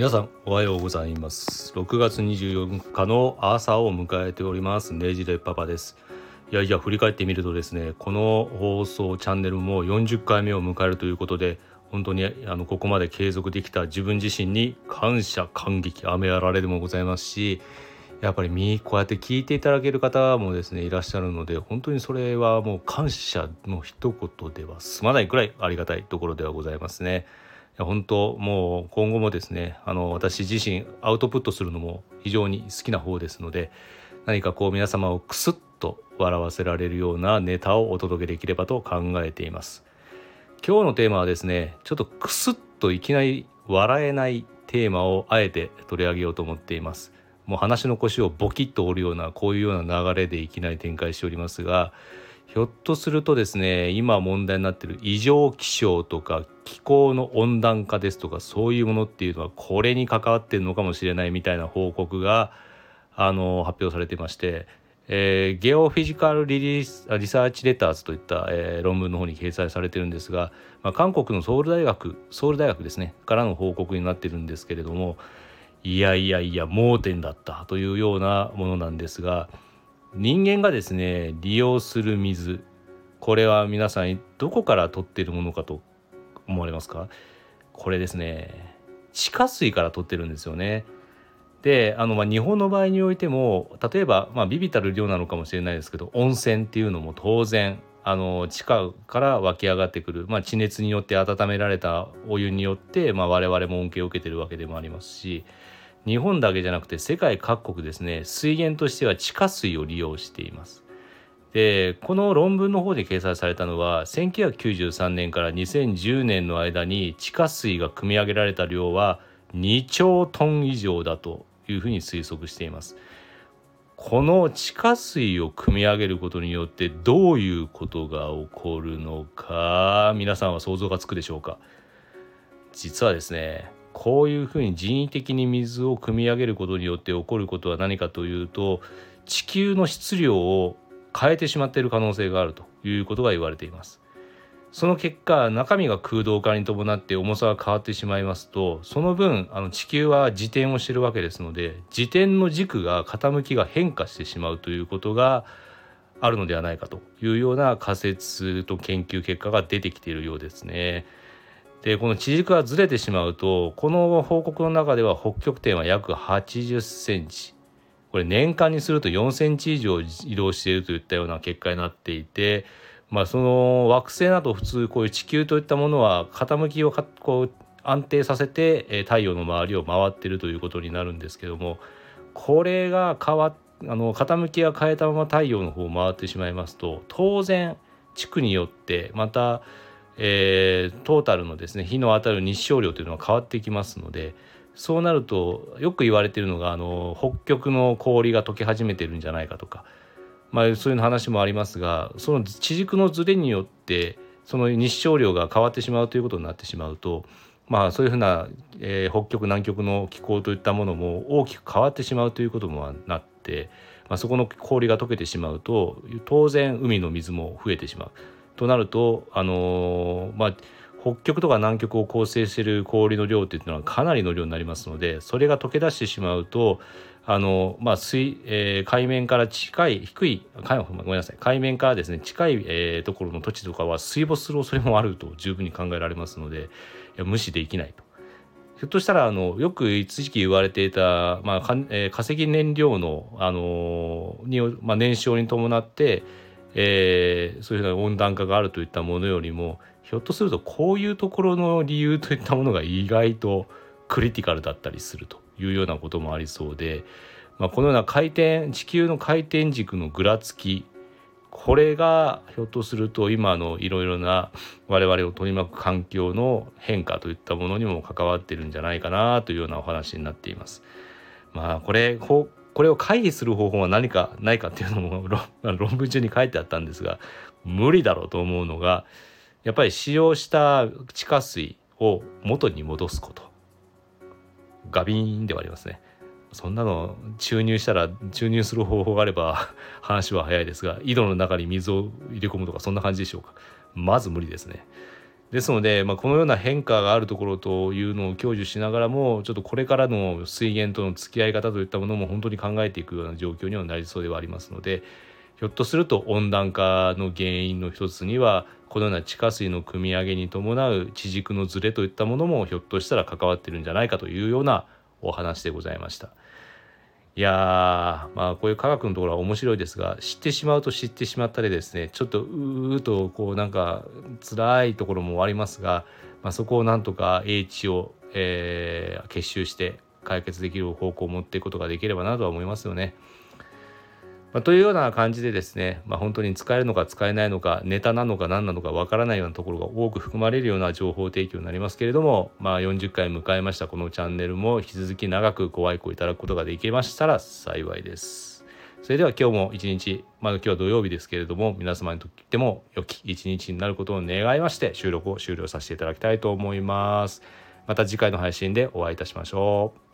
皆さんおはようございます。6月24日の朝を迎えております。ネジレパパです。いやいや振り返ってみるとですねこの放送チャンネルも40回目を迎えるということで本当にあのここまで継続できた自分自身に感謝感激雨あられでもございますしやっぱりこうやって聞いていただける方もですねいらっしゃるので本当にそれはもう感謝の一言では済まないくらいありがたいところではございますね。本当もう今後もですねあの私自身アウトプットするのも非常に好きな方ですので何かこう皆様をクスッと笑わせられるようなネタをお届けできればと考えています。今日のテーマはですねちょっとクスッといきなり笑えないテーマをあえて取り上げようと思っています。もう話の腰をボキッと折るようなこういうような流れでいきなり展開しておりますがひょっとするとですね今問題になっている異常気象とか気候の温暖化ですとかそういうものっていうのはこれに関わってるのかもしれないみたいな報告があの発表されていまして、えー、ゲオフィジカルリリースリサーチレターズといった、えー、論文の方に掲載されてるんですが、まあ、韓国のソウル大学ソウル大学ですねからの報告になってるんですけれどもいやいやいや盲点だったというようなものなんですが。人間がですね利用する水これは皆さんどこから取っているものかと思われますか？これですね地下水から取ってるんですよね。であのまあ日本の場合においても例えばまあビビたる量なのかもしれないですけど温泉っていうのも当然あの地下から湧き上がってくる、まあ、地熱によって温められたお湯によって、まあ、我々も恩恵を受けてるわけでもありますし日本だけじゃなくて世界各国ですね水源としては地下水を利用しています。でこの論文の方で掲載されたのは1993年から2010年の間に地下水が汲み上げられた量は2兆トン以上だというふうに推測しています。この地下水を汲み上げることによってどういうことが起こるのか皆さんは想像がつくでしょうか？実はですねこういうふうに人為的に水を汲み上げることによって起こることは何かというと地球の質量を変えてしまっている可能性があるということが言われています。その結果中身が空洞化に伴って重さが変わってしまいますとその分あの地球は自転をしてるわけですので自転の軸が傾きが変化してしまうということがあるのではないかというような仮説と研究結果が出てきているようですね。でこの地軸がずれてしまうとこの報告の中では北極点は約80センチ。これ年間にすると4センチ以上移動しているといったような結果になっていて、まあ、その惑星など普通こういう地球といったものは傾きをこう安定させて太陽の周りを回っているということになるんですけどもこれが変わあの傾きが変えたまま太陽の方を回ってしまいますと当然地区によってまたえー、トータルのですね日の当たる日照量というのは変わってきますのでそうなるとよく言われてるのがあの北極の氷が溶け始めてるんじゃないかとか、まあ、そういう話もありますがその地軸のずれによってその日照量が変わってしまうということになってしまうと、まあ、そういうふうな、えー、北極南極の気候といったものも大きく変わってしまうということもなって、まあ、そこの氷が溶けてしまうと当然海の水も増えてしまう。となるとあのー、まあ北極とか南極を構成している氷の量っていうのはかなりの量になりますのでそれが溶け出してしまうとあの、まあ水えー、海面から近い低いごめんなさい海面からですね近い、えー、ところの土地とかは水没する恐れもあると十分に考えられますので無視できないと。ひょっとしたらあのよく一時期言われていた、まあかえー、化石燃料の、あのー、にまあ、燃焼に伴ってえー、そういうふうな温暖化があるといったものよりもひょっとするとこういうところの理由といったものが意外とクリティカルだったりするというようなこともありそうで、まあ、このような回転地球の回転軸のぐらつきこれがひょっとすると今のいろいろな我々を取り巻く環境の変化といったものにも関わってるんじゃないかなというようなお話になっています。まあこれここれを回避する方法は何かないかっていうのも論文中に書いてあったんですが無理だろうと思うのがやっぱり使用した地下水を元に戻すこと。ガビーンではありますね。そんなの注入したら注入する方法があれば 話は早いですが井戸の中に水を入れ込むとかそんな感じでしょうか。まず無理ですね。ですので、まあ、このような変化があるところというのを享受しながらもちょっとこれからの水源との付き合い方といったものも本当に考えていくような状況にはなりそうではありますのでひょっとすると温暖化の原因の一つにはこのような地下水の汲み上げに伴う地軸のずれといったものもひょっとしたら関わってるんじゃないかというようなお話でございました。いやまあこういう科学のところは面白いですが知ってしまうと知ってしまったりですねちょっとうーとこうなんか辛いところもありますが、まあ、そこをなんとか英知を、えー、結集して解決できる方向を持っていくことができればなとは思いますよね。まあ、というような感じでですね、まあ、本当に使えるのか使えないのかネタなのか何なのかわからないようなところが多く含まれるような情報提供になりますけれども、まあ、40回迎えましたこのチャンネルも引き続き長くご愛顧いただくことができましたら幸いです。それでは今日も一日、まだ今日は土曜日ですけれども、皆様にとっても良き一日になることを願いまして収録を終了させていただきたいと思います。また次回の配信でお会いいたしましょう。